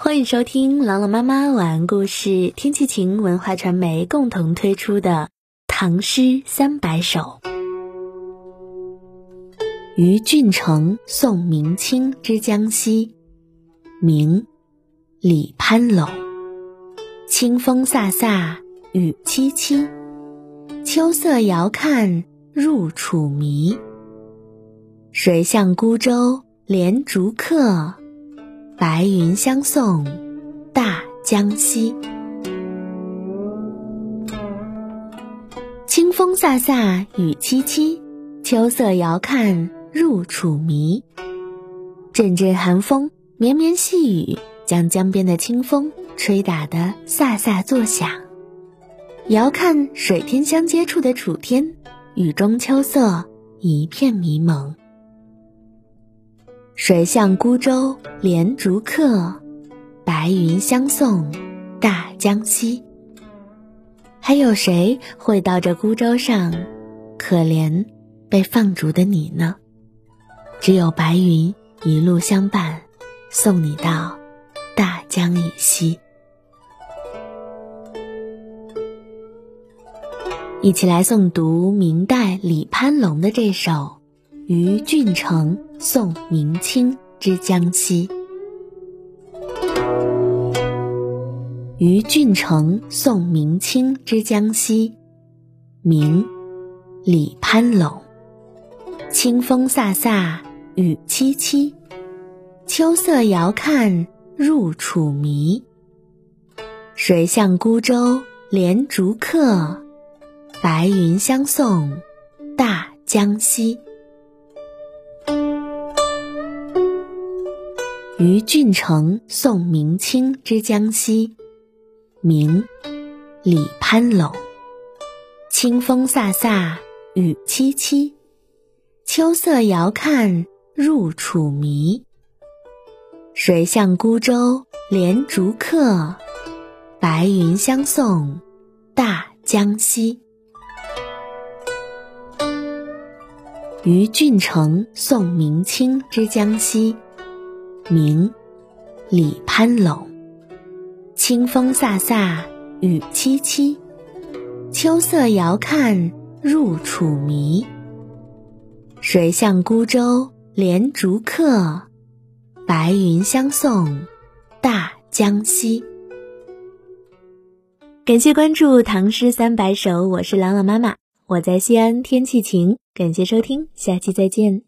欢迎收听朗朗妈妈晚安故事，天气晴文化传媒共同推出的《唐诗三百首》。于俊成送明清之江西，明，李攀龙。清风飒飒，雨凄凄，秋色遥看入楚迷。水向孤舟连竹客。白云相送大江西，清风飒飒，雨凄凄，秋色遥看入楚迷。阵阵寒风，绵绵细雨，将江边的清风吹打得飒飒作响。遥看水天相接处的楚天，雨中秋色一片迷蒙。水向孤舟连竹客，白云相送大江西。还有谁会到这孤舟上，可怜被放逐的你呢？只有白云一路相伴，送你到大江以西。一起来诵读明代李攀龙的这首。于郡城宋明清之江西。于俊成宋明清之江西，明，李攀龙。清风飒飒，雨凄凄，秋色遥看入楚迷。水向孤舟连竹客，白云相送大江西。于俊成送明清之江西，明，李攀龙。清风飒飒，雨凄凄，秋色遥看入楚迷。水向孤舟连竹客，白云相送大江西。于俊成送明清之江西。明，李攀龙。清风飒飒，雨凄凄，秋色遥看入楚迷。谁向孤舟连竹客，白云相送大江西。感谢关注《唐诗三百首》，我是朗朗妈妈，我在西安，天气晴。感谢收听，下期再见。